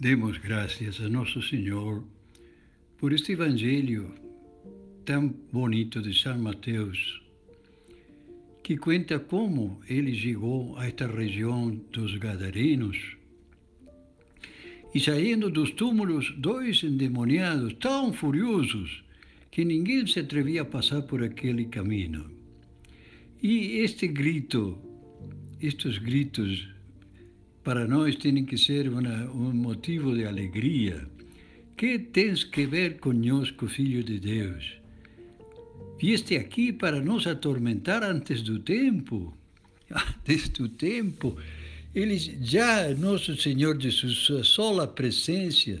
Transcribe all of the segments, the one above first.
Demos graças a Nosso Senhor por este Evangelho tão bonito de São Mateus, que conta como ele chegou a esta região dos Gadarenos e saindo dos túmulos, dois endemoniados tão furiosos que ninguém se atrevia a passar por aquele caminho. E este grito, estes gritos para nós tem que ser uma, um motivo de alegria. Que tens que ver conosco, Filho de Deus? Vieste aqui para nos atormentar antes do tempo. Antes do tempo. Eles já, nosso Senhor Jesus, sua sola presença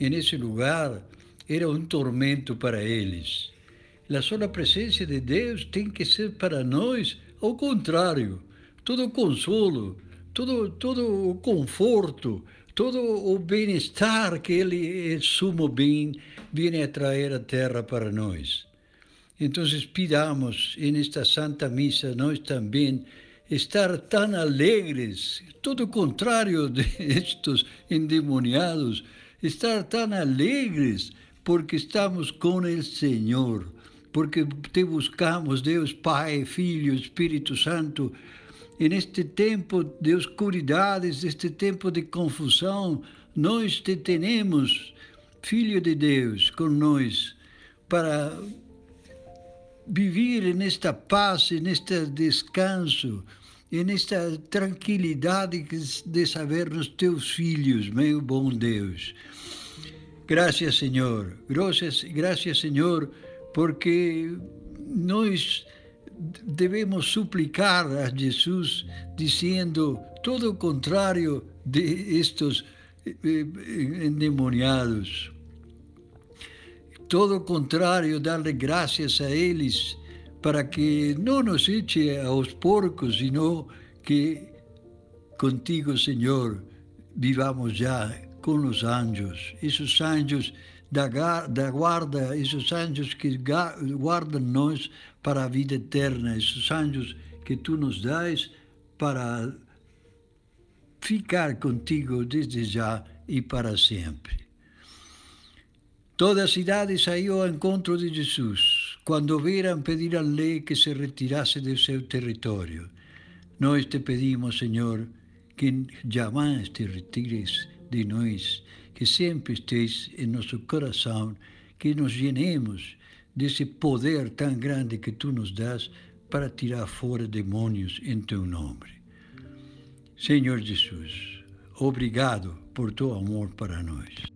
nesse lugar era um tormento para eles. A sola presença de Deus tem que ser para nós ao contrário, todo consolo, todo, todo o conforto, todo o bem-estar que Ele é sumo bem, vem a trazer a terra para nós. Então, pidamos nesta Santa Missa, nós também, estar tão alegres, todo o contrário destes endemoniados, estar tão alegres, porque estamos com o Senhor, porque te buscamos, Deus Pai, Filho, Espírito Santo, e neste tempo de oscuridades, neste tempo de confusão, nós te temos, Filho de Deus, com nós, para viver nesta paz, neste descanso, e nesta tranquilidade de sabermos teus filhos, meu bom Deus. Graças, Senhor. Graças, graças Senhor, porque nós devemos suplicar a Jesus, dizendo todo o contrário de estes eh, eh, endemoniados. Todo o contrário, dar-lhe graças a eles para que não nos eche aos porcos, sino que contigo, Senhor, vivamos já com os anjos. Esses anjos da, da guarda, esses anjos que guardam nós para a vida eterna, esses anjos que tu nos dás para ficar contigo desde já e para sempre. Toda a cidade saiu ao encontro de Jesus, quando viram pedir a lei que se retirasse do seu território. Nós te pedimos, Senhor, que jamais te retires de nós que sempre esteja em nosso coração, que nos llenemos desse poder tão grande que tu nos dás para tirar fora demônios em teu nome. Senhor Jesus, obrigado por teu amor para nós.